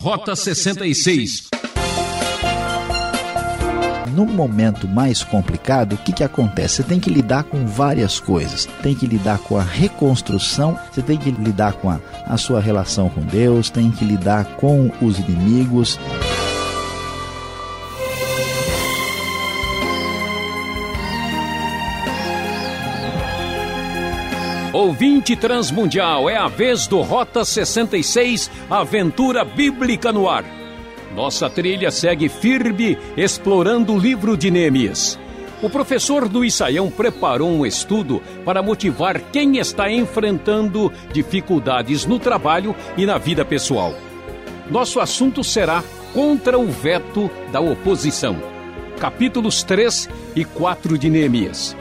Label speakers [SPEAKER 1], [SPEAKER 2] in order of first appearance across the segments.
[SPEAKER 1] Rota 66.
[SPEAKER 2] No momento mais complicado, o que, que acontece? Você tem que lidar com várias coisas. Tem que lidar com a reconstrução, você tem que lidar com a, a sua relação com Deus, tem que lidar com os inimigos.
[SPEAKER 1] Ouvinte Transmundial, é a vez do Rota 66 Aventura Bíblica no Ar. Nossa trilha segue firme explorando o livro de Neemias. O professor do Saião preparou um estudo para motivar quem está enfrentando dificuldades no trabalho e na vida pessoal. Nosso assunto será contra o veto da oposição. Capítulos 3 e 4 de Neemias.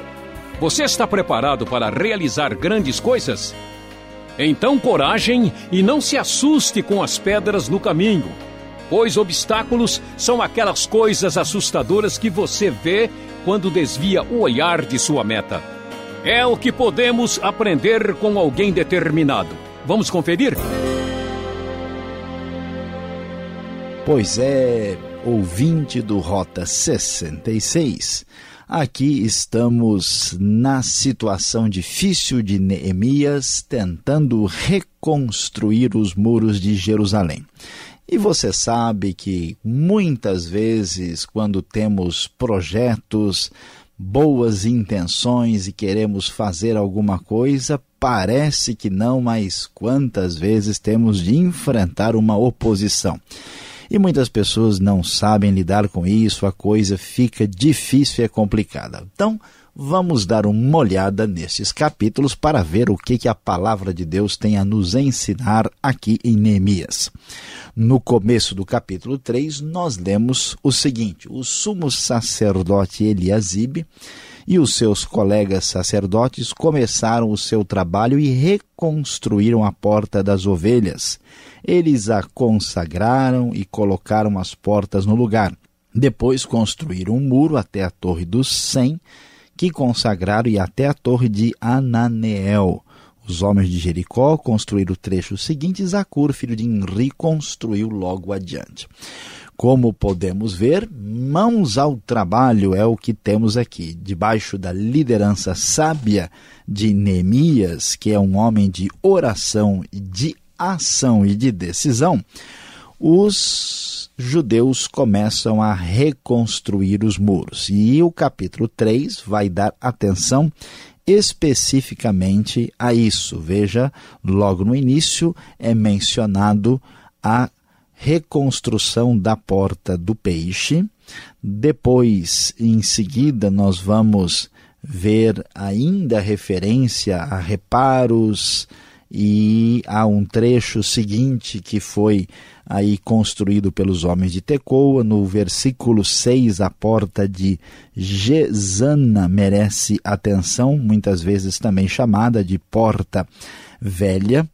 [SPEAKER 1] Você está preparado para realizar grandes coisas? Então, coragem e não se assuste com as pedras no caminho, pois obstáculos são aquelas coisas assustadoras que você vê quando desvia o olhar de sua meta. É o que podemos aprender com alguém determinado. Vamos conferir?
[SPEAKER 2] Pois é, ouvinte do Rota 66. Aqui estamos na situação difícil de Neemias, tentando reconstruir os muros de Jerusalém. E você sabe que muitas vezes, quando temos projetos, boas intenções e queremos fazer alguma coisa, parece que não, mas quantas vezes temos de enfrentar uma oposição. E muitas pessoas não sabem lidar com isso, a coisa fica difícil e é complicada. Então, vamos dar uma olhada nesses capítulos para ver o que, que a palavra de Deus tem a nos ensinar aqui em Neemias. No começo do capítulo 3, nós lemos o seguinte: o sumo sacerdote Eliasibe e os seus colegas sacerdotes começaram o seu trabalho e reconstruíram a porta das ovelhas. Eles a consagraram e colocaram as portas no lugar. Depois construíram um muro até a Torre dos Cem, que consagraram e até a Torre de Ananeel. Os homens de Jericó construíram o trecho seguinte, Zacur, filho de Inri, construiu logo adiante. Como podemos ver, mãos ao trabalho é o que temos aqui, debaixo da liderança sábia de Neemias, que é um homem de oração, de ação e de decisão. Os judeus começam a reconstruir os muros. E o capítulo 3 vai dar atenção especificamente a isso. Veja, logo no início é mencionado a reconstrução da porta do peixe. Depois, em seguida, nós vamos ver ainda referência a reparos e há um trecho seguinte que foi aí construído pelos homens de Tecoa, no versículo 6, a porta de Gesana merece atenção, muitas vezes também chamada de porta velha.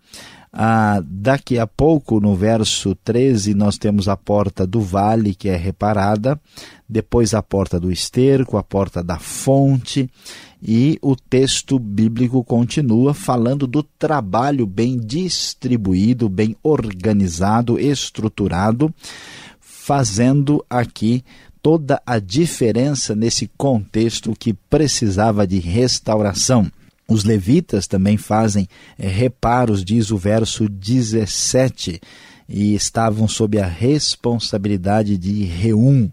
[SPEAKER 2] Ah, daqui a pouco, no verso 13, nós temos a porta do vale, que é reparada, depois a porta do esterco, a porta da fonte, e o texto bíblico continua falando do trabalho bem distribuído, bem organizado, estruturado, fazendo aqui toda a diferença nesse contexto que precisava de restauração. Os levitas também fazem é, reparos, diz o verso 17, e estavam sob a responsabilidade de Reum.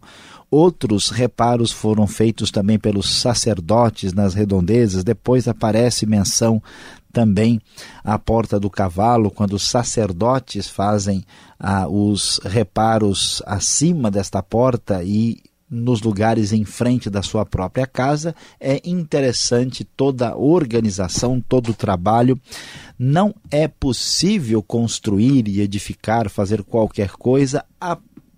[SPEAKER 2] Outros reparos foram feitos também pelos sacerdotes nas redondezas. Depois aparece menção também à porta do cavalo, quando os sacerdotes fazem ah, os reparos acima desta porta e nos lugares em frente da sua própria casa. É interessante toda a organização, todo o trabalho. Não é possível construir e edificar, fazer qualquer coisa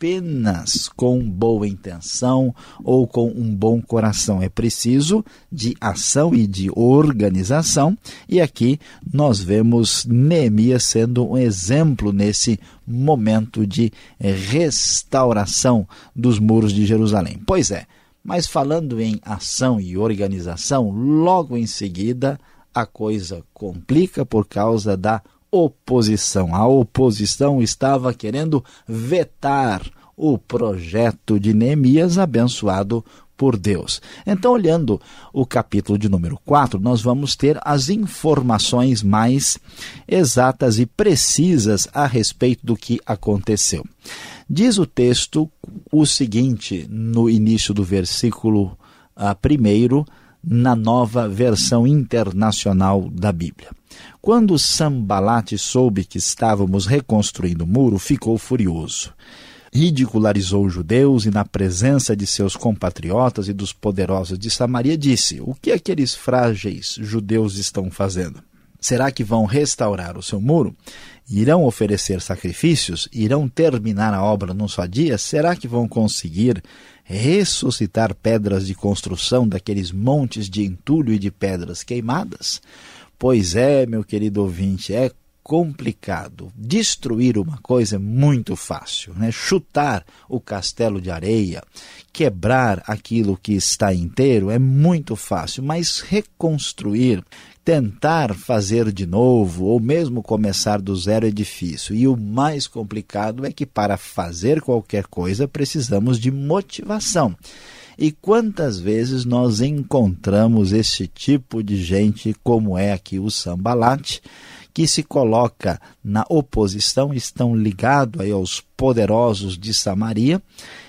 [SPEAKER 2] apenas com boa intenção ou com um bom coração. É preciso de ação e de organização. E aqui nós vemos Neemias sendo um exemplo nesse momento de restauração dos muros de Jerusalém. Pois é, mas falando em ação e organização, logo em seguida a coisa complica por causa da oposição. A oposição estava querendo vetar o projeto de Neemias abençoado por Deus. Então, olhando o capítulo de número 4, nós vamos ter as informações mais exatas e precisas a respeito do que aconteceu. Diz o texto o seguinte, no início do versículo uh, primeiro, na nova versão internacional da Bíblia. Quando Sambalate soube que estávamos reconstruindo o muro, ficou furioso ridicularizou os judeus e, na presença de seus compatriotas e dos poderosos de Samaria, disse: O que aqueles frágeis judeus estão fazendo? Será que vão restaurar o seu muro? Irão oferecer sacrifícios? Irão terminar a obra num só dia? Será que vão conseguir ressuscitar pedras de construção daqueles montes de entulho e de pedras queimadas? Pois é, meu querido ouvinte, é complicado. Destruir uma coisa é muito fácil, né? Chutar o castelo de areia, quebrar aquilo que está inteiro é muito fácil, mas reconstruir, tentar fazer de novo ou mesmo começar do zero é difícil. E o mais complicado é que para fazer qualquer coisa precisamos de motivação. E quantas vezes nós encontramos esse tipo de gente, como é aqui o Sambalate, que se coloca na oposição, estão ligados aos poderosos de Samaria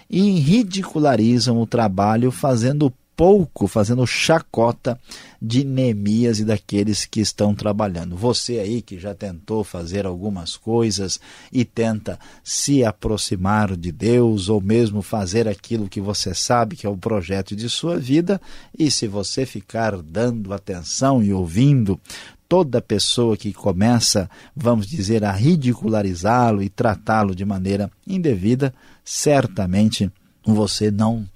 [SPEAKER 2] e ridicularizam o trabalho fazendo pouco, fazendo chacota de Neemias e daqueles que estão trabalhando. Você aí que já tentou fazer algumas coisas e tenta se aproximar de Deus ou mesmo fazer aquilo que você sabe que é o projeto de sua vida, e se você ficar dando atenção e ouvindo toda pessoa que começa, vamos dizer, a ridicularizá-lo e tratá-lo de maneira indevida, certamente você não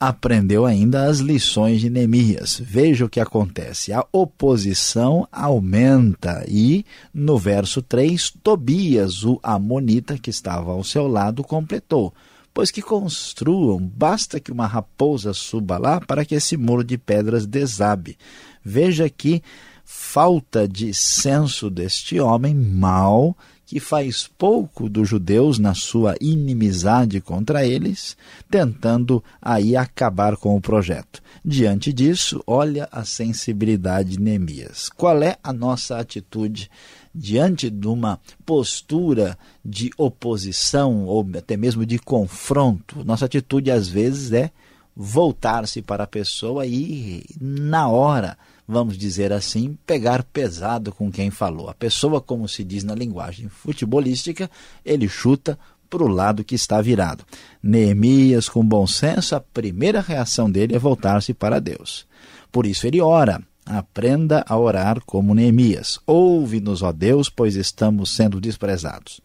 [SPEAKER 2] aprendeu ainda as lições de Neemias. Veja o que acontece. A oposição aumenta e, no verso 3, Tobias, o amonita que estava ao seu lado, completou. Pois que construam, basta que uma raposa suba lá para que esse muro de pedras desabe. Veja que falta de senso deste homem mau, que faz pouco dos judeus na sua inimizade contra eles, tentando aí acabar com o projeto. Diante disso, olha a sensibilidade de Neemias. Qual é a nossa atitude diante de uma postura de oposição ou até mesmo de confronto? Nossa atitude às vezes é voltar-se para a pessoa e na hora vamos dizer assim, pegar pesado com quem falou. A pessoa, como se diz na linguagem futebolística, ele chuta para o lado que está virado. Neemias, com bom senso, a primeira reação dele é voltar-se para Deus. Por isso ele ora. Aprenda a orar como Neemias. Ouve-nos, ó Deus, pois estamos sendo desprezados.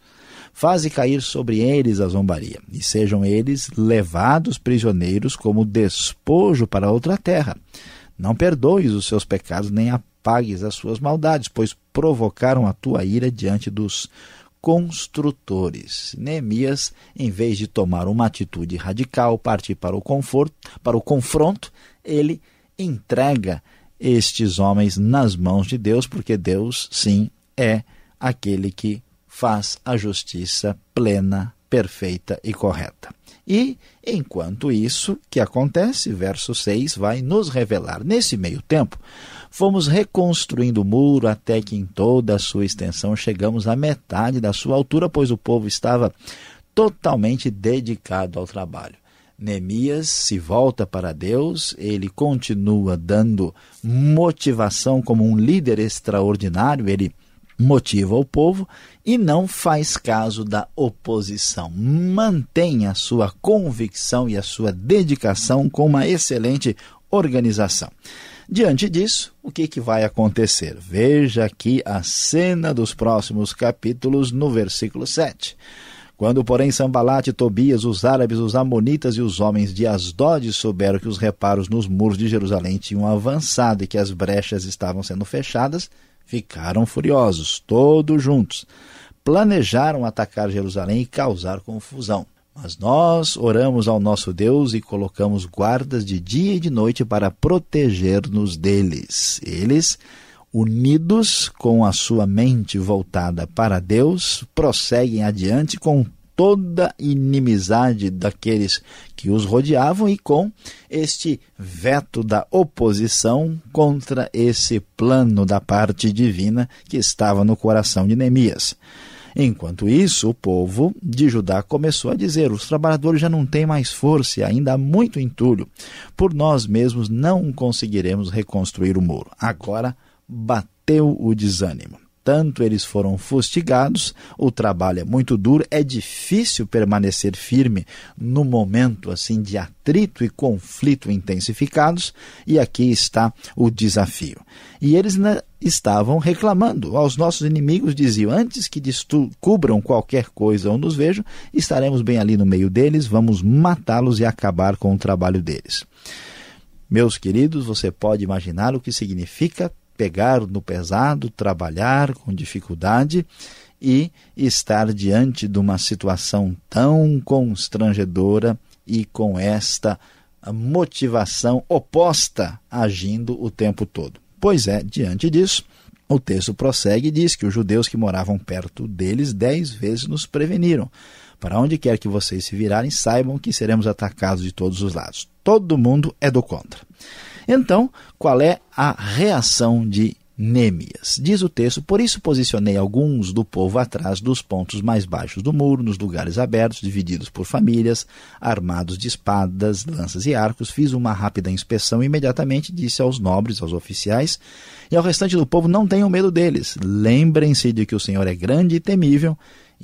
[SPEAKER 2] Faze cair sobre eles a zombaria, e sejam eles levados prisioneiros como despojo para outra terra. Não perdoes os seus pecados, nem apagues as suas maldades, pois provocaram a tua ira diante dos construtores. Neemias, em vez de tomar uma atitude radical, partir para o conforto, para o confronto, ele entrega estes homens nas mãos de Deus, porque Deus, sim, é aquele que faz a justiça plena, perfeita e correta. E, enquanto isso que acontece, verso 6 vai nos revelar. Nesse meio tempo, fomos reconstruindo o muro até que em toda a sua extensão chegamos à metade da sua altura, pois o povo estava totalmente dedicado ao trabalho. Neemias se volta para Deus, ele continua dando motivação como um líder extraordinário, ele motiva o povo e não faz caso da oposição. Mantém a sua convicção e a sua dedicação com uma excelente organização. Diante disso, o que, que vai acontecer? Veja aqui a cena dos próximos capítulos no versículo 7. Quando, porém, Sambalate, Tobias, os árabes, os amonitas e os homens de Asdod souberam que os reparos nos muros de Jerusalém tinham avançado e que as brechas estavam sendo fechadas, ficaram furiosos, todos juntos. Planejaram atacar Jerusalém e causar confusão. Mas nós oramos ao nosso Deus e colocamos guardas de dia e de noite para proteger-nos deles. Eles unidos com a sua mente voltada para Deus, prosseguem adiante com toda inimizade daqueles que os rodeavam e com este veto da oposição contra esse plano da parte divina que estava no coração de Neemias. Enquanto isso, o povo de Judá começou a dizer: os trabalhadores já não têm mais força e ainda há muito entulho. Por nós mesmos não conseguiremos reconstruir o muro. Agora bateu o desânimo tanto eles foram fustigados, o trabalho é muito duro, é difícil permanecer firme no momento assim de atrito e conflito intensificados, e aqui está o desafio. E eles né, estavam reclamando aos nossos inimigos, diziam: Antes que descubram qualquer coisa ou nos vejam, estaremos bem ali no meio deles, vamos matá-los e acabar com o trabalho deles. Meus queridos, você pode imaginar o que significa pegar no pesado, trabalhar com dificuldade e estar diante de uma situação tão constrangedora e com esta motivação oposta agindo o tempo todo. Pois é, diante disso, o texto prossegue e diz que os judeus que moravam perto deles dez vezes nos preveniram. Para onde quer que vocês se virarem, saibam que seremos atacados de todos os lados. Todo mundo é do contra. Então, qual é a reação de Nêmias. Diz o texto: Por isso posicionei alguns do povo atrás dos pontos mais baixos do muro, nos lugares abertos, divididos por famílias, armados de espadas, lanças e arcos. Fiz uma rápida inspeção e imediatamente disse aos nobres, aos oficiais e ao restante do povo: Não tenham medo deles. Lembrem-se de que o Senhor é grande e temível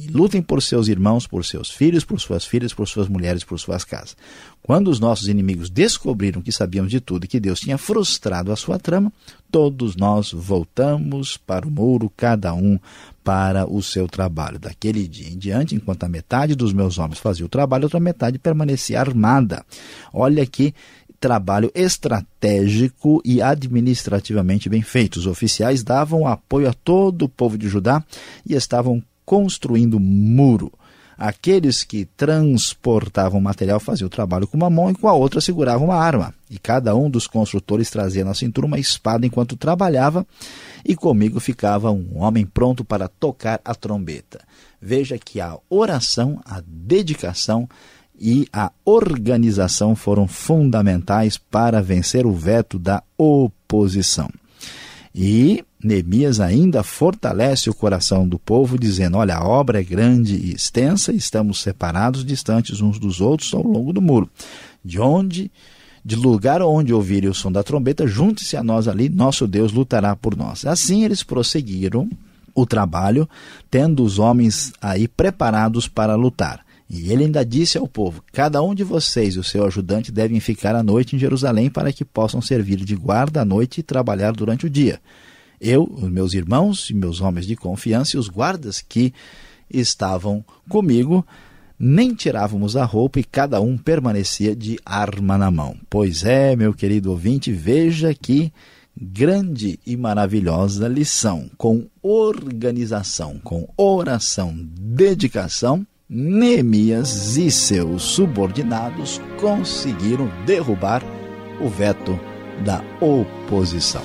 [SPEAKER 2] e lutem por seus irmãos, por seus filhos, por suas filhas, por suas mulheres, por suas casas. Quando os nossos inimigos descobriram que sabíamos de tudo e que Deus tinha frustrado a sua trama, todos nós voltamos para o muro, cada um para o seu trabalho. Daquele dia em diante, enquanto a metade dos meus homens fazia o trabalho, a outra metade permanecia armada. Olha que trabalho estratégico e administrativamente bem feito. Os oficiais davam apoio a todo o povo de Judá e estavam construindo muro. Aqueles que transportavam material faziam o trabalho com uma mão e com a outra seguravam uma arma. E cada um dos construtores trazia na cintura uma espada enquanto trabalhava, e comigo ficava um homem pronto para tocar a trombeta. Veja que a oração, a dedicação e a organização foram fundamentais para vencer o veto da oposição. E Neemias ainda fortalece o coração do povo, dizendo: Olha, a obra é grande e extensa, estamos separados, distantes uns dos outros ao longo do muro. De onde, de lugar onde ouvirem o som da trombeta, junte-se a nós ali, nosso Deus lutará por nós. Assim eles prosseguiram o trabalho, tendo os homens aí preparados para lutar. E ele ainda disse ao povo: Cada um de vocês e o seu ajudante devem ficar à noite em Jerusalém para que possam servir de guarda à noite e trabalhar durante o dia. Eu, os meus irmãos e meus homens de confiança e os guardas que estavam comigo, nem tirávamos a roupa e cada um permanecia de arma na mão. Pois é, meu querido ouvinte, veja que grande e maravilhosa lição. Com organização, com oração, dedicação, Neemias e seus subordinados conseguiram derrubar o veto da oposição.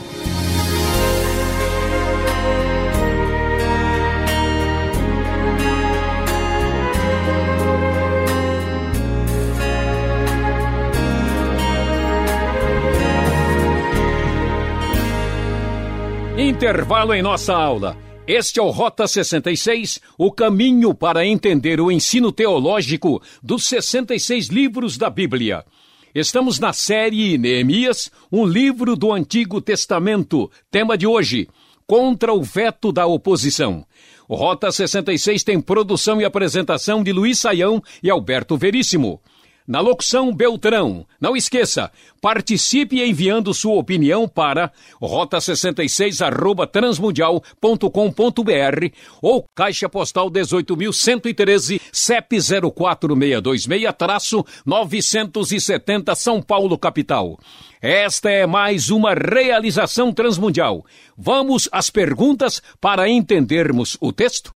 [SPEAKER 1] Intervalo em nossa aula. Este é o Rota 66, o caminho para entender o ensino teológico dos 66 livros da Bíblia. Estamos na série Neemias, um livro do Antigo Testamento. Tema de hoje: Contra o veto da oposição. O Rota 66 tem produção e apresentação de Luiz Saião e Alberto Veríssimo. Na locução Beltrão. Não esqueça, participe enviando sua opinião para rota66 arroba transmundial.com.br ou Caixa Postal 18.113 CEP 04626-970 São Paulo, capital. Esta é mais uma realização transmundial. Vamos às perguntas para entendermos o texto?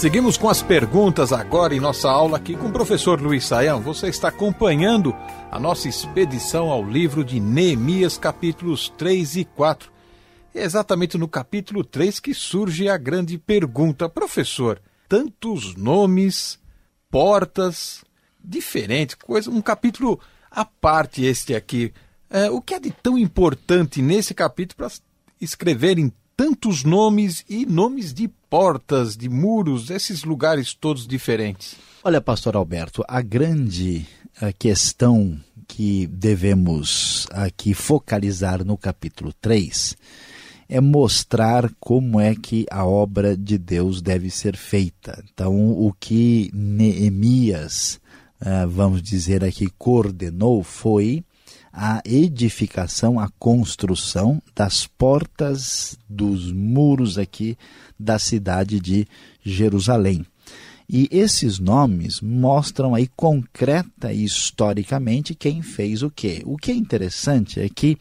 [SPEAKER 3] Seguimos com as perguntas agora em nossa aula aqui com o professor Luiz Saião. Você está acompanhando a nossa expedição ao livro de Neemias, capítulos 3 e 4. É exatamente no capítulo 3 que surge a grande pergunta: professor, tantos nomes, portas, diferentes, coisa, um capítulo à parte este aqui. É, o que é de tão importante nesse capítulo para escreverem tantos nomes e nomes de portas, de muros, esses lugares todos diferentes?
[SPEAKER 2] Olha, pastor Alberto, a grande a questão que devemos aqui focalizar no capítulo 3 é mostrar como é que a obra de Deus deve ser feita. Então, o que Neemias, ah, vamos dizer aqui, coordenou foi a edificação, a construção das portas dos muros aqui da cidade de Jerusalém. E esses nomes mostram aí concreta e historicamente quem fez o quê. O que é interessante é que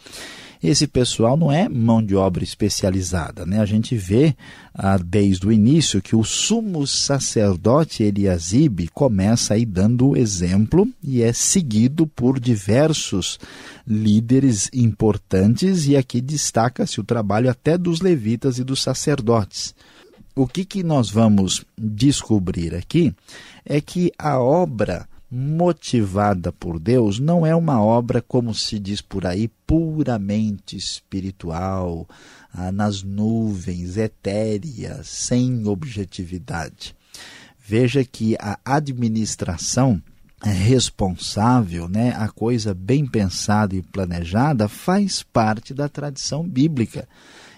[SPEAKER 2] esse pessoal não é mão de obra especializada. Né? A gente vê ah, desde o início que o sumo sacerdote Eliasibe começa aí dando o exemplo e é seguido por diversos líderes importantes e aqui destaca-se o trabalho até dos levitas e dos sacerdotes. O que, que nós vamos descobrir aqui é que a obra motivada por Deus não é uma obra, como se diz por aí, puramente espiritual, ah, nas nuvens, etérea, sem objetividade. Veja que a administração é responsável, né, a coisa bem pensada e planejada, faz parte da tradição bíblica.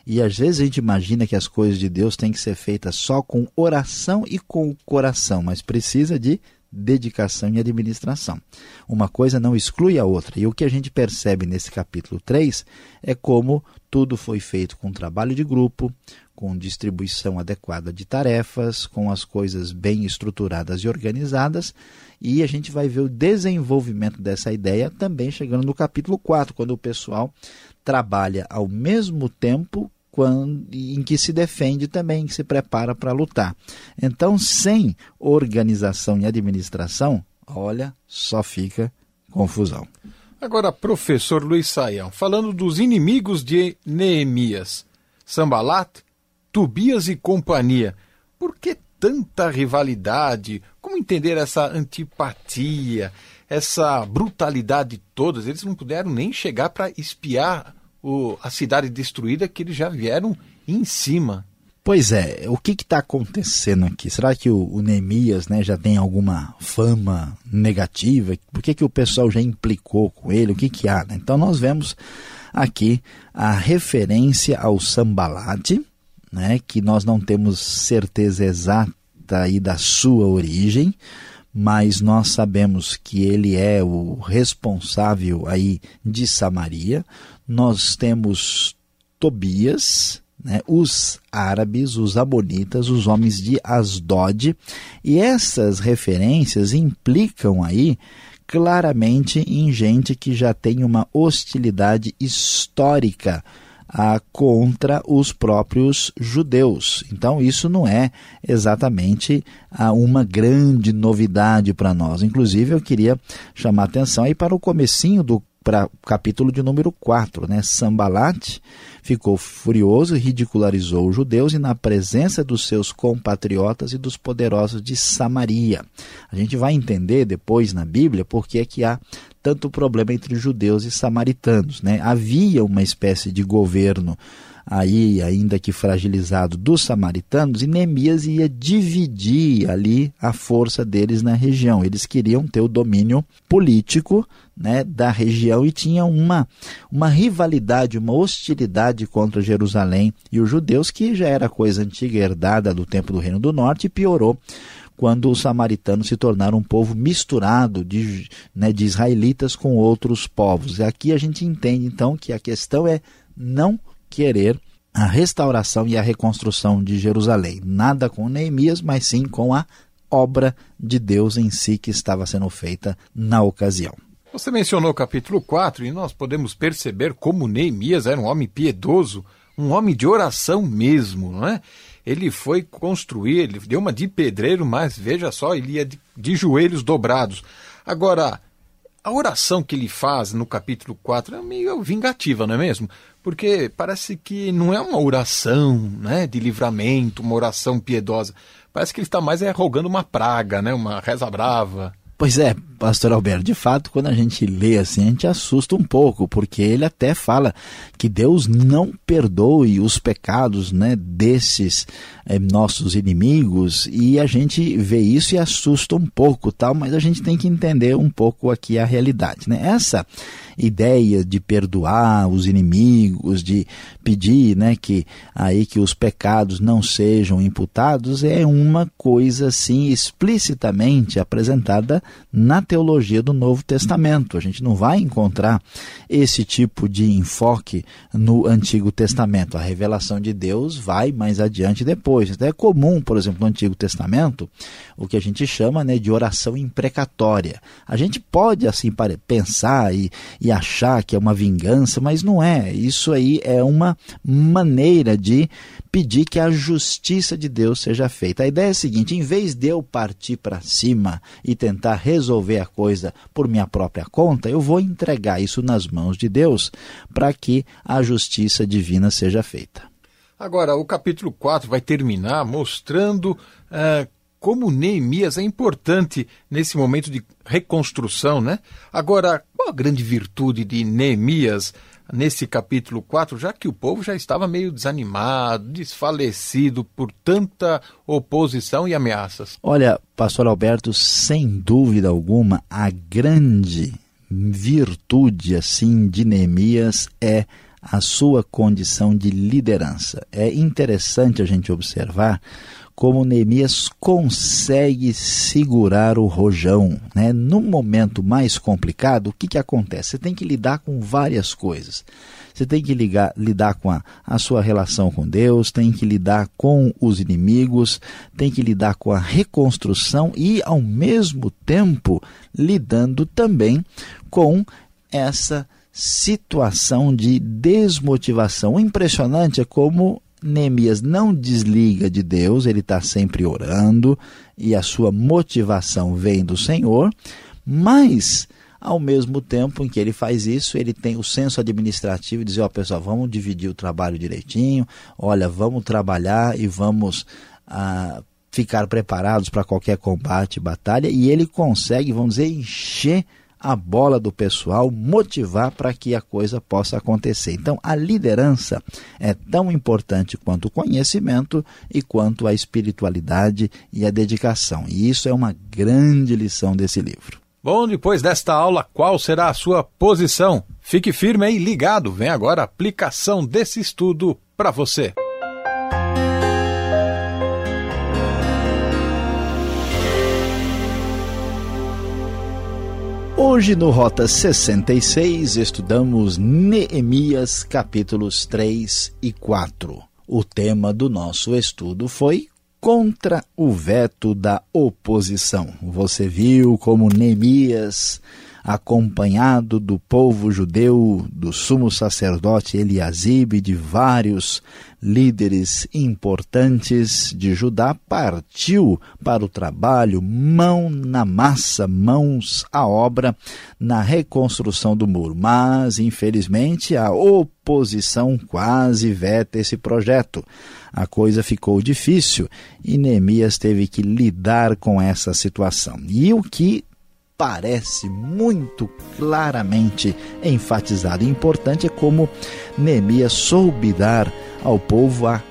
[SPEAKER 2] E às vezes a gente imagina que as coisas de Deus têm que ser feitas só com oração e com o coração, mas precisa de dedicação e administração. Uma coisa não exclui a outra. E o que a gente percebe nesse capítulo 3 é como tudo foi feito com trabalho de grupo, com distribuição adequada de tarefas, com as coisas bem estruturadas e organizadas, e a gente vai ver o desenvolvimento dessa ideia também chegando no capítulo 4, quando o pessoal trabalha ao mesmo tempo quando, em que se defende também, que se prepara para lutar. Então, sem organização e administração, olha, só fica confusão.
[SPEAKER 3] Agora, professor Luiz Saião, falando dos inimigos de Neemias, Sambalat, Tobias e companhia, por que tanta rivalidade? Como entender essa antipatia, essa brutalidade todas? Eles não puderam nem chegar para espiar o, a cidade destruída que eles já vieram em cima.
[SPEAKER 2] Pois é, o que está acontecendo aqui? Será que o, o Neemias né, já tem alguma fama negativa? Por que, que o pessoal já implicou com ele? O que, que há? Né? Então nós vemos aqui a referência ao Sambalate, né, que nós não temos certeza exata aí da sua origem, mas nós sabemos que ele é o responsável aí de Samaria. Nós temos Tobias, né, os árabes, os amonitas, os homens de Asdod, e essas referências implicam aí claramente em gente que já tem uma hostilidade histórica ah, contra os próprios judeus. Então, isso não é exatamente ah, uma grande novidade para nós. Inclusive, eu queria chamar atenção aí para o comecinho do para capítulo de número 4, né? Sambalat ficou furioso, ridicularizou os judeus e na presença dos seus compatriotas e dos poderosos de Samaria. A gente vai entender depois na Bíblia por que é que há tanto problema entre judeus e samaritanos, né? Havia uma espécie de governo aí, ainda que fragilizado, dos samaritanos, e Neemias ia dividir ali a força deles na região. Eles queriam ter o domínio político né, da região e tinham uma, uma rivalidade, uma hostilidade contra Jerusalém e os judeus, que já era coisa antiga, herdada do tempo do Reino do Norte, e piorou quando os samaritanos se tornaram um povo misturado de, né, de israelitas com outros povos. E aqui a gente entende então que a questão é não querer a restauração e a reconstrução de Jerusalém. Nada com Neemias, mas sim com a obra de Deus em si que estava sendo feita na ocasião.
[SPEAKER 3] Você mencionou o capítulo 4 e nós podemos perceber como Neemias era um homem piedoso, um homem de oração mesmo, não é? Ele foi construir, ele deu uma de pedreiro, mas veja só, ele ia de, de joelhos dobrados. Agora, a oração que ele faz no capítulo 4 é meio vingativa, não é mesmo? Porque parece que não é uma oração né, de livramento, uma oração piedosa. Parece que ele está mais é, rogando uma praga, né, uma reza brava.
[SPEAKER 2] Pois é, pastor Alberto, de fato, quando a gente lê assim, a gente assusta um pouco, porque ele até fala que Deus não perdoe os pecados né, desses é, nossos inimigos, e a gente vê isso e assusta um pouco, tal, mas a gente tem que entender um pouco aqui a realidade. Né? Essa ideia de perdoar os inimigos, de pedir né, que aí que os pecados não sejam imputados, é uma coisa assim explicitamente apresentada na teologia do Novo Testamento. A gente não vai encontrar esse tipo de enfoque no Antigo Testamento. A revelação de Deus vai mais adiante depois. Então é comum, por exemplo, no Antigo Testamento, o que a gente chama né, de oração imprecatória. A gente pode assim pensar e, e achar que é uma vingança, mas não é. Isso aí é uma maneira de pedir que a justiça de Deus seja feita. A ideia é a seguinte: em vez de eu partir para cima e tentar resolver a coisa por minha própria conta, eu vou entregar isso nas mãos de Deus para que a justiça divina seja feita.
[SPEAKER 3] Agora, o capítulo 4 vai terminar mostrando. Uh como Neemias é importante nesse momento de reconstrução, né? Agora, qual a grande virtude de Neemias nesse capítulo 4, já que o povo já estava meio desanimado, desfalecido por tanta oposição e ameaças?
[SPEAKER 2] Olha, pastor Alberto, sem dúvida alguma, a grande virtude assim de Neemias é a sua condição de liderança. É interessante a gente observar como Neemias consegue segurar o rojão. Né? No momento mais complicado, o que, que acontece? Você tem que lidar com várias coisas. Você tem que ligar, lidar com a, a sua relação com Deus, tem que lidar com os inimigos, tem que lidar com a reconstrução e, ao mesmo tempo, lidando também com essa situação de desmotivação. O impressionante é como Neemias não desliga de Deus, ele está sempre orando e a sua motivação vem do Senhor, mas ao mesmo tempo em que ele faz isso, ele tem o senso administrativo de dizer: Ó, oh, pessoal, vamos dividir o trabalho direitinho, olha, vamos trabalhar e vamos. Ah, ficar preparados para qualquer combate, batalha, e ele consegue, vamos dizer, encher a bola do pessoal, motivar para que a coisa possa acontecer. Então, a liderança é tão importante quanto o conhecimento e quanto a espiritualidade e a dedicação. E isso é uma grande lição desse livro.
[SPEAKER 3] Bom, depois desta aula, qual será a sua posição? Fique firme e ligado. Vem agora a aplicação desse estudo para você.
[SPEAKER 2] Hoje no Rota 66 estudamos Neemias capítulos 3 e 4. O tema do nosso estudo foi contra o veto da oposição. Você viu como Neemias acompanhado do povo judeu, do sumo sacerdote Eliasib e de vários líderes importantes de Judá, partiu para o trabalho, mão na massa, mãos à obra, na reconstrução do muro. Mas, infelizmente, a oposição quase veta esse projeto. A coisa ficou difícil e Neemias teve que lidar com essa situação. E o que parece muito claramente enfatizado importante é como Neemias soube dar ao povo a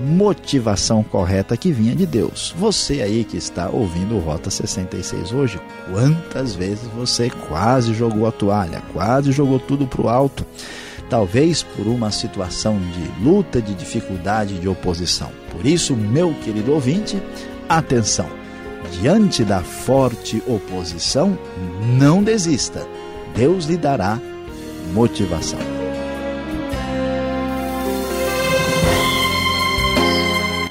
[SPEAKER 2] motivação correta que vinha de Deus. Você aí que está ouvindo o Rota 66 hoje, quantas vezes você quase jogou a toalha, quase jogou tudo para o alto, talvez por uma situação de luta, de dificuldade, de oposição. Por isso, meu querido ouvinte, atenção diante da forte oposição, não desista. Deus lhe dará motivação.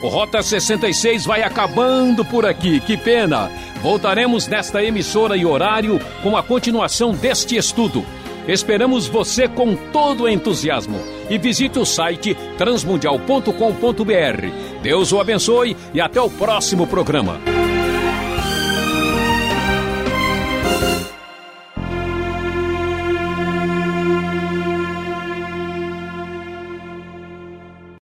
[SPEAKER 1] O Rota 66 vai acabando por aqui, que pena! Voltaremos nesta emissora e horário com a continuação deste estudo. Esperamos você com todo entusiasmo. E visite o site transmundial.com.br. Deus o abençoe e até o próximo programa.